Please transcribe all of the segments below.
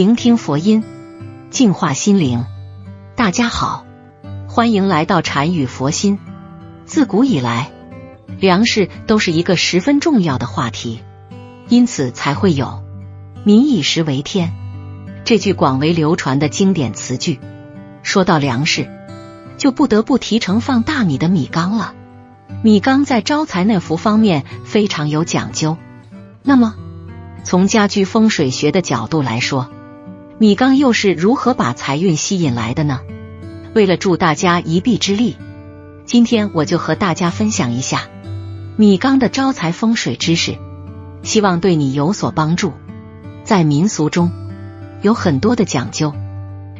聆听佛音，净化心灵。大家好，欢迎来到禅语佛心。自古以来，粮食都是一个十分重要的话题，因此才会有“民以食为天”这句广为流传的经典词句。说到粮食，就不得不提盛放大米的米缸了。米缸在招财纳福方面非常有讲究。那么，从家居风水学的角度来说，米缸又是如何把财运吸引来的呢？为了助大家一臂之力，今天我就和大家分享一下米缸的招财风水知识，希望对你有所帮助。在民俗中有很多的讲究，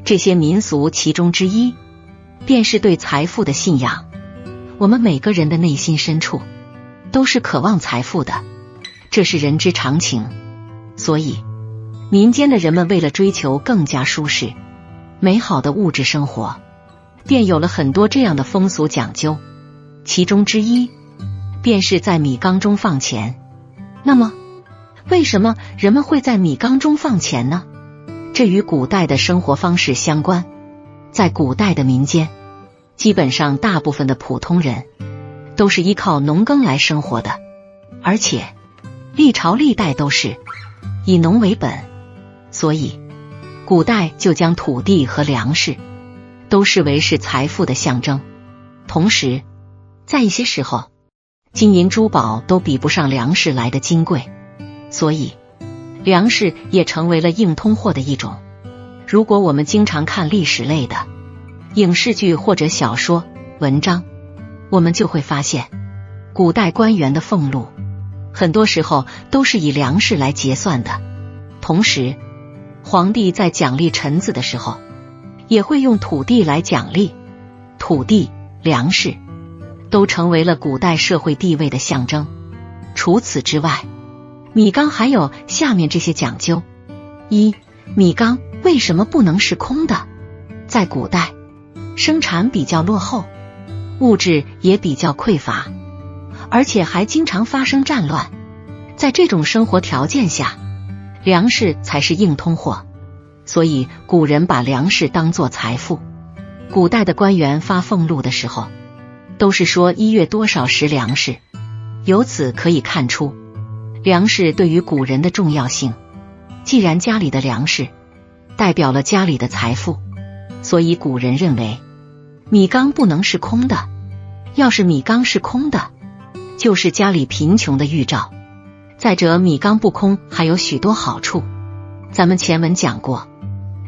这些民俗其中之一便是对财富的信仰。我们每个人的内心深处都是渴望财富的。这是人之常情，所以民间的人们为了追求更加舒适、美好的物质生活，便有了很多这样的风俗讲究。其中之一，便是在米缸中放钱。那么，为什么人们会在米缸中放钱呢？这与古代的生活方式相关。在古代的民间，基本上大部分的普通人都是依靠农耕来生活的，而且。历朝历代都是以农为本，所以古代就将土地和粮食都视为是财富的象征。同时，在一些时候，金银珠宝都比不上粮食来的金贵，所以粮食也成为了硬通货的一种。如果我们经常看历史类的影视剧或者小说文章，我们就会发现，古代官员的俸禄。很多时候都是以粮食来结算的，同时，皇帝在奖励臣子的时候，也会用土地来奖励。土地、粮食都成为了古代社会地位的象征。除此之外，米缸还有下面这些讲究：一、米缸为什么不能是空的？在古代，生产比较落后，物质也比较匮乏。而且还经常发生战乱，在这种生活条件下，粮食才是硬通货，所以古人把粮食当做财富。古代的官员发俸禄的时候，都是说一月多少食粮食，由此可以看出粮食对于古人的重要性。既然家里的粮食代表了家里的财富，所以古人认为米缸不能是空的。要是米缸是空的，就是家里贫穷的预兆。再者，米缸不空还有许多好处。咱们前文讲过，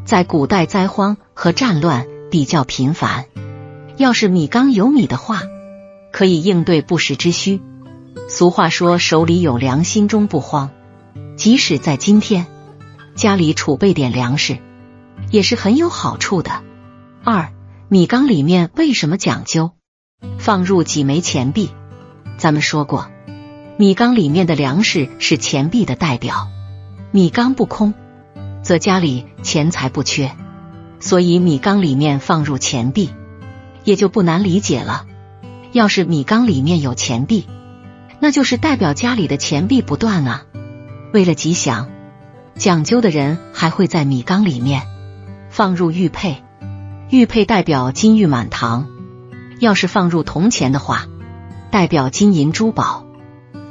在古代灾荒和战乱比较频繁，要是米缸有米的话，可以应对不时之需。俗话说：“手里有粮，心中不慌。”即使在今天，家里储备点粮食也是很有好处的。二，米缸里面为什么讲究放入几枚钱币？咱们说过，米缸里面的粮食是钱币的代表。米缸不空，则家里钱财不缺，所以米缸里面放入钱币，也就不难理解了。要是米缸里面有钱币，那就是代表家里的钱币不断啊。为了吉祥，讲究的人还会在米缸里面放入玉佩，玉佩代表金玉满堂。要是放入铜钱的话，代表金银珠宝，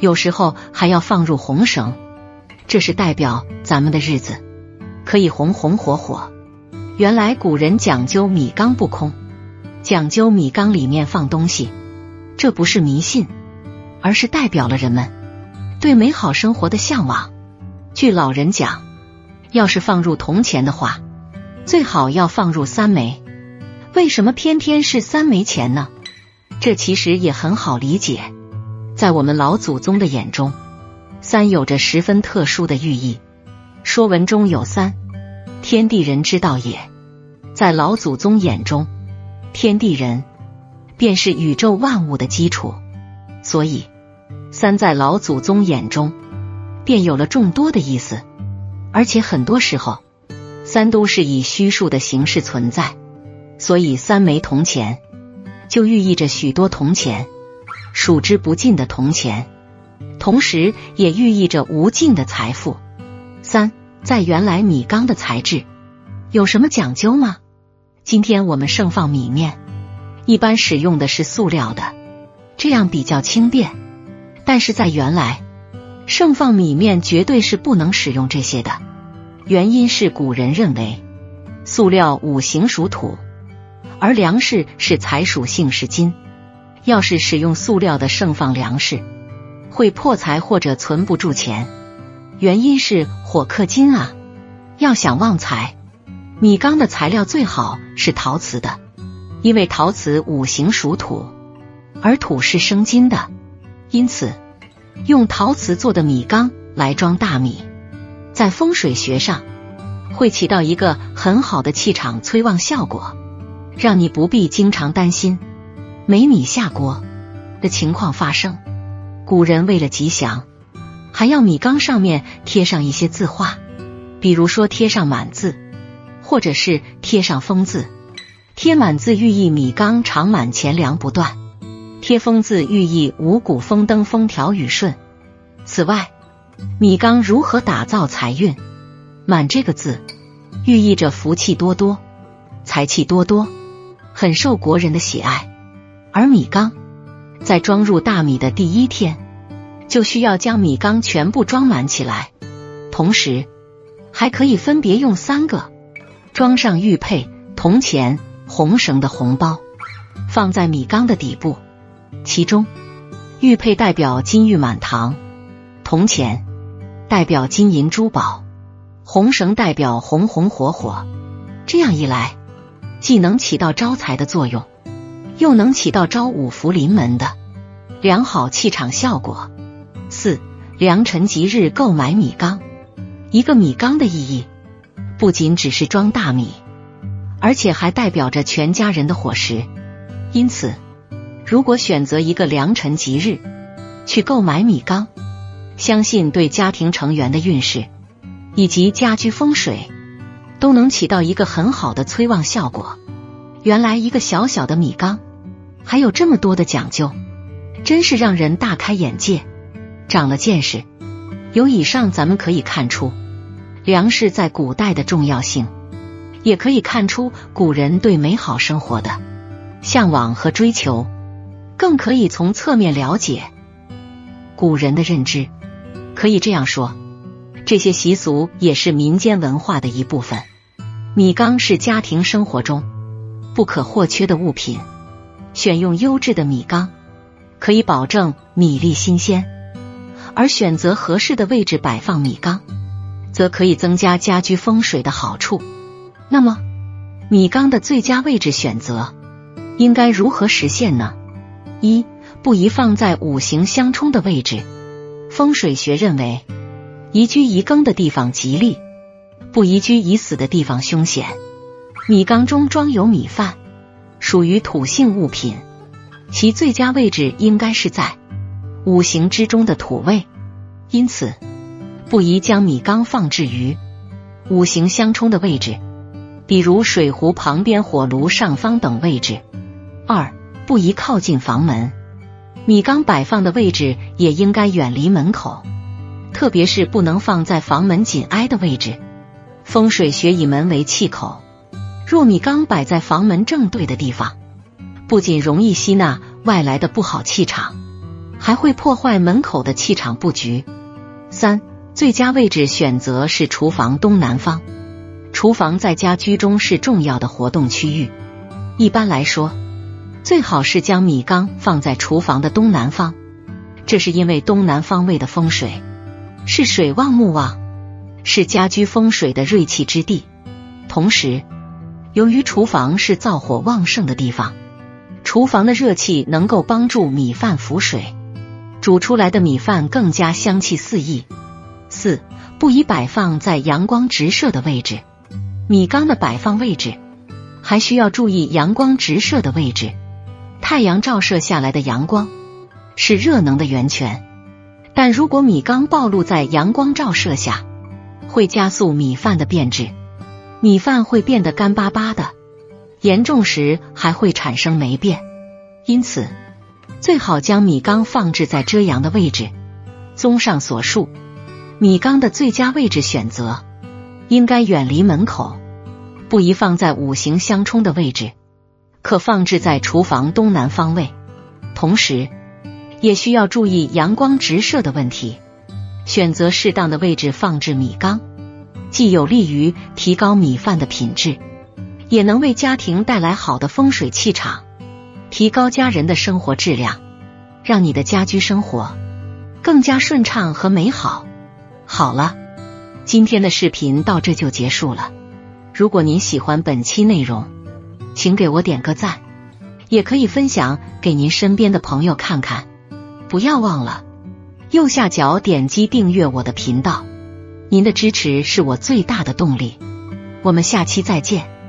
有时候还要放入红绳，这是代表咱们的日子可以红红火火。原来古人讲究米缸不空，讲究米缸里面放东西，这不是迷信，而是代表了人们对美好生活的向往。据老人讲，要是放入铜钱的话，最好要放入三枚。为什么偏偏是三枚钱呢？这其实也很好理解，在我们老祖宗的眼中，三有着十分特殊的寓意。说文中有三，天地人之道也。在老祖宗眼中，天地人便是宇宙万物的基础，所以三在老祖宗眼中便有了众多的意思。而且很多时候，三都是以虚数的形式存在，所以三枚铜钱。就寓意着许多铜钱，数之不尽的铜钱，同时也寓意着无尽的财富。三在原来米缸的材质有什么讲究吗？今天我们盛放米面，一般使用的是塑料的，这样比较轻便。但是在原来，盛放米面绝对是不能使用这些的。原因是古人认为，塑料五行属土，而粮食是财属性是金。要是使用塑料的盛放粮食，会破财或者存不住钱。原因是火克金啊。要想旺财，米缸的材料最好是陶瓷的，因为陶瓷五行属土，而土是生金的，因此用陶瓷做的米缸来装大米。在风水学上，会起到一个很好的气场催旺效果，让你不必经常担心没米下锅的情况发生。古人为了吉祥，还要米缸上面贴上一些字画，比如说贴上满字，或者是贴上封字。贴满字寓意米缸常满钱粮不断，贴封字寓意五谷丰登、风调雨顺。此外，米缸如何打造财运？满这个字寓意着福气多多、财气多多，很受国人的喜爱。而米缸在装入大米的第一天，就需要将米缸全部装满起来，同时还可以分别用三个装上玉佩、铜钱、红绳的红包，放在米缸的底部。其中，玉佩代表金玉满堂，铜钱。代表金银珠宝，红绳代表红红火火。这样一来，既能起到招财的作用，又能起到招五福临门的良好气场效果。四良辰吉日购买米缸，一个米缸的意义不仅只是装大米，而且还代表着全家人的伙食。因此，如果选择一个良辰吉日去购买米缸。相信对家庭成员的运势以及家居风水都能起到一个很好的催旺效果。原来一个小小的米缸还有这么多的讲究，真是让人大开眼界，长了见识。由以上咱们可以看出粮食在古代的重要性，也可以看出古人对美好生活的向往和追求，更可以从侧面了解古人的认知。可以这样说，这些习俗也是民间文化的一部分。米缸是家庭生活中不可或缺的物品，选用优质的米缸可以保证米粒新鲜，而选择合适的位置摆放米缸，则可以增加家居风水的好处。那么，米缸的最佳位置选择应该如何实现呢？一不宜放在五行相冲的位置。风水学认为，宜居宜耕的地方吉利，不宜居宜死的地方凶险。米缸中装有米饭，属于土性物品，其最佳位置应该是在五行之中的土位，因此不宜将米缸放置于五行相冲的位置，比如水壶旁边、火炉上方等位置。二，不宜靠近房门。米缸摆放的位置也应该远离门口，特别是不能放在房门紧挨的位置。风水学以门为气口，若米缸摆在房门正对的地方，不仅容易吸纳外来的不好气场，还会破坏门口的气场布局。三、最佳位置选择是厨房东南方。厨房在家居中是重要的活动区域，一般来说。最好是将米缸放在厨房的东南方，这是因为东南方位的风水是水旺木旺，是家居风水的锐气之地。同时，由于厨房是灶火旺盛的地方，厨房的热气能够帮助米饭浮水，煮出来的米饭更加香气四溢。四不宜摆放在阳光直射的位置，米缸的摆放位置还需要注意阳光直射的位置。太阳照射下来的阳光是热能的源泉，但如果米缸暴露在阳光照射下，会加速米饭的变质，米饭会变得干巴巴的，严重时还会产生霉变。因此，最好将米缸放置在遮阳的位置。综上所述，米缸的最佳位置选择应该远离门口，不宜放在五行相冲的位置，可放置在厨房东南方位。同时，也需要注意阳光直射的问题，选择适当的位置放置米缸，既有利于提高米饭的品质，也能为家庭带来好的风水气场，提高家人的生活质量，让你的家居生活更加顺畅和美好。好了。今天的视频到这就结束了。如果您喜欢本期内容，请给我点个赞，也可以分享给您身边的朋友看看。不要忘了右下角点击订阅我的频道，您的支持是我最大的动力。我们下期再见。